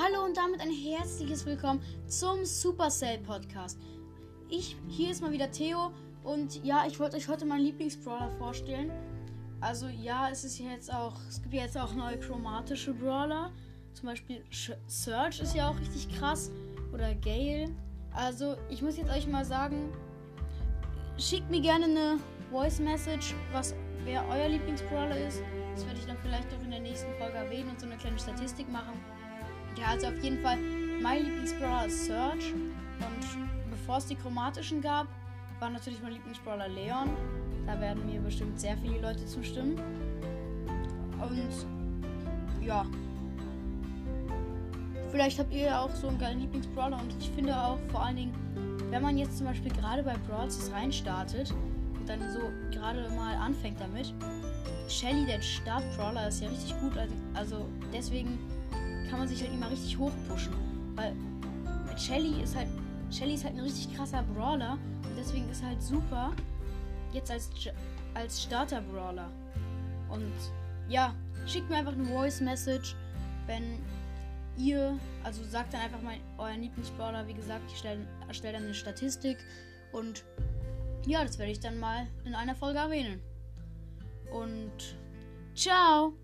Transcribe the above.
Hallo und damit ein herzliches Willkommen zum Supercell Podcast. Ich, hier ist mal wieder Theo und ja, ich wollte euch heute meinen Lieblingsbrawler vorstellen. Also ja, es ist jetzt auch, es gibt jetzt auch neue chromatische Brawler. Zum Beispiel Search ist ja auch richtig krass oder Gale. Also ich muss jetzt euch mal sagen, schickt mir gerne eine Voice Message, was wer euer Lieblingsbrawler ist. Das werde ich dann vielleicht auch in der nächsten Folge erwähnen und so eine kleine Statistik machen. Ja, also auf jeden Fall, mein Lieblingsbrawler ist Search. Und bevor es die chromatischen gab, war natürlich mein Lieblingsbrawler Leon. Da werden mir bestimmt sehr viele Leute zustimmen. Und ja. Vielleicht habt ihr ja auch so einen geilen Lieblingsbrawler und ich finde auch vor allen Dingen, wenn man jetzt zum Beispiel gerade bei Brawl reinstartet und dann so gerade mal anfängt damit, Shelly, der Start-Brawler, ist ja richtig gut. Also, also deswegen kann man sich halt immer richtig hoch pushen. Weil Shelly ist halt. Shelly ist halt ein richtig krasser Brawler. Und deswegen ist halt super. Jetzt als, als Starter-Brawler. Und ja, schickt mir einfach eine Voice-Message, wenn ihr, also sagt dann einfach mal euren Lieblingsbrawler. Wie gesagt, ich erstelle dann eine Statistik. Und ja, das werde ich dann mal in einer Folge erwähnen und ciao!